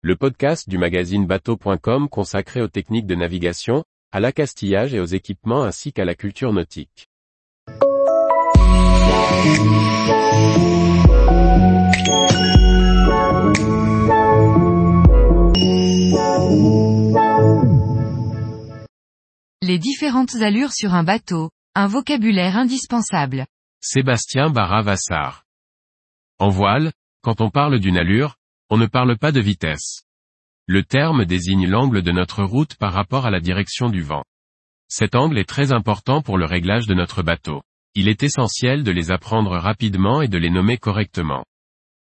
le podcast du magazine bateau.com consacré aux techniques de navigation, à l'accastillage et aux équipements ainsi qu'à la culture nautique. Les différentes allures sur un bateau, un vocabulaire indispensable. Sébastien Barra-Vassar. En voile, quand on parle d'une allure, on ne parle pas de vitesse. Le terme désigne l'angle de notre route par rapport à la direction du vent. Cet angle est très important pour le réglage de notre bateau. Il est essentiel de les apprendre rapidement et de les nommer correctement.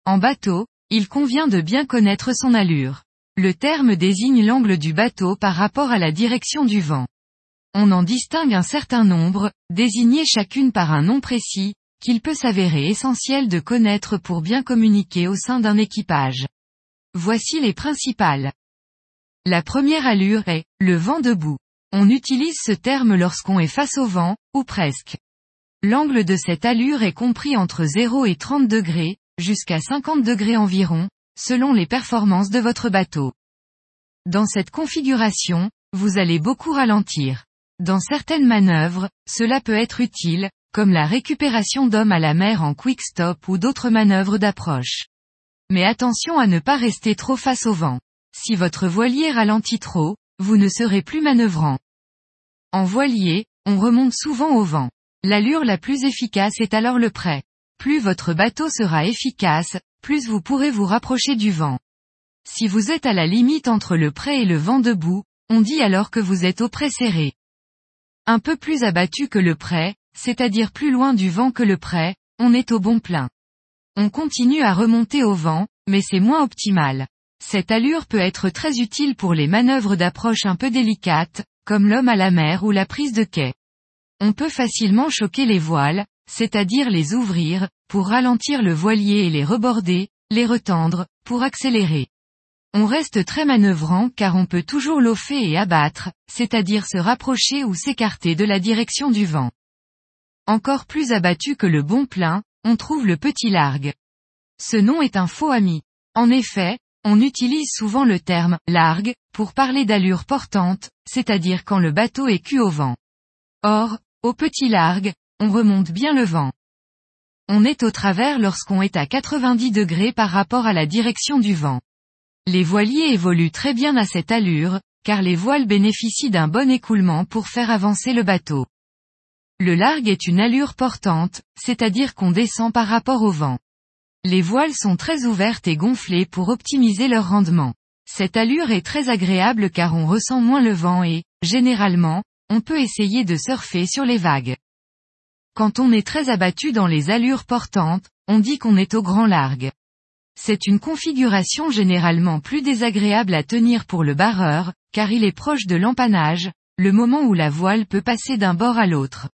En bateau, il convient de bien connaître son allure. Le terme désigne l'angle du bateau par rapport à la direction du vent. On en distingue un certain nombre, désignés chacune par un nom précis, qu'il peut s'avérer essentiel de connaître pour bien communiquer au sein d'un équipage. Voici les principales. La première allure est, le vent debout. On utilise ce terme lorsqu'on est face au vent, ou presque. L'angle de cette allure est compris entre 0 et 30 degrés, jusqu'à 50 degrés environ, selon les performances de votre bateau. Dans cette configuration, vous allez beaucoup ralentir. Dans certaines manœuvres, cela peut être utile, comme la récupération d'hommes à la mer en quick stop ou d'autres manœuvres d'approche. Mais attention à ne pas rester trop face au vent. Si votre voilier ralentit trop, vous ne serez plus manœuvrant. En voilier, on remonte souvent au vent. L'allure la plus efficace est alors le prêt. Plus votre bateau sera efficace, plus vous pourrez vous rapprocher du vent. Si vous êtes à la limite entre le prêt et le vent debout, on dit alors que vous êtes au prêt serré. Un peu plus abattu que le prêt, c'est-à-dire plus loin du vent que le prêt, on est au bon plein. On continue à remonter au vent, mais c'est moins optimal. Cette allure peut être très utile pour les manœuvres d'approche un peu délicates, comme l'homme à la mer ou la prise de quai. On peut facilement choquer les voiles, c'est-à-dire les ouvrir, pour ralentir le voilier et les reborder, les retendre, pour accélérer. On reste très manœuvrant car on peut toujours l'offer et abattre, c'est-à-dire se rapprocher ou s'écarter de la direction du vent. Encore plus abattu que le bon plein, on trouve le petit largue. Ce nom est un faux ami. En effet, on utilise souvent le terme largue pour parler d'allure portante, c'est-à-dire quand le bateau est cul au vent. Or, au petit largue, on remonte bien le vent. On est au travers lorsqu'on est à 90 degrés par rapport à la direction du vent. Les voiliers évoluent très bien à cette allure, car les voiles bénéficient d'un bon écoulement pour faire avancer le bateau. Le largue est une allure portante, c'est-à-dire qu'on descend par rapport au vent. Les voiles sont très ouvertes et gonflées pour optimiser leur rendement. Cette allure est très agréable car on ressent moins le vent et, généralement, on peut essayer de surfer sur les vagues. Quand on est très abattu dans les allures portantes, on dit qu'on est au grand largue. C'est une configuration généralement plus désagréable à tenir pour le barreur, car il est proche de l'empannage, le moment où la voile peut passer d'un bord à l'autre.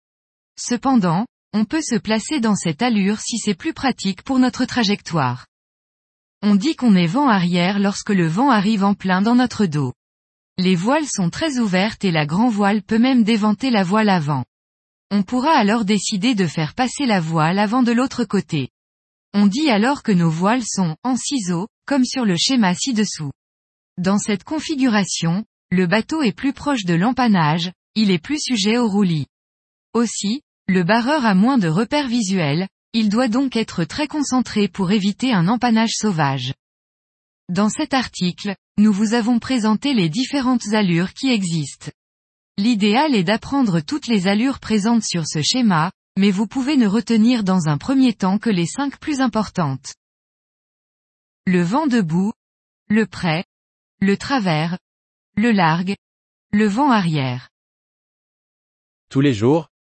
Cependant, on peut se placer dans cette allure si c'est plus pratique pour notre trajectoire. On dit qu'on est vent arrière lorsque le vent arrive en plein dans notre dos. Les voiles sont très ouvertes et la grand voile peut même déventer la voile avant. On pourra alors décider de faire passer la voile avant de l'autre côté. On dit alors que nos voiles sont en ciseaux, comme sur le schéma ci-dessous. Dans cette configuration, le bateau est plus proche de l'empannage, il est plus sujet au roulis. Aussi, le barreur a moins de repères visuels, il doit donc être très concentré pour éviter un empannage sauvage. Dans cet article, nous vous avons présenté les différentes allures qui existent. L'idéal est d'apprendre toutes les allures présentes sur ce schéma, mais vous pouvez ne retenir dans un premier temps que les cinq plus importantes. Le vent debout, le prêt, le travers, le largue, le vent arrière. Tous les jours,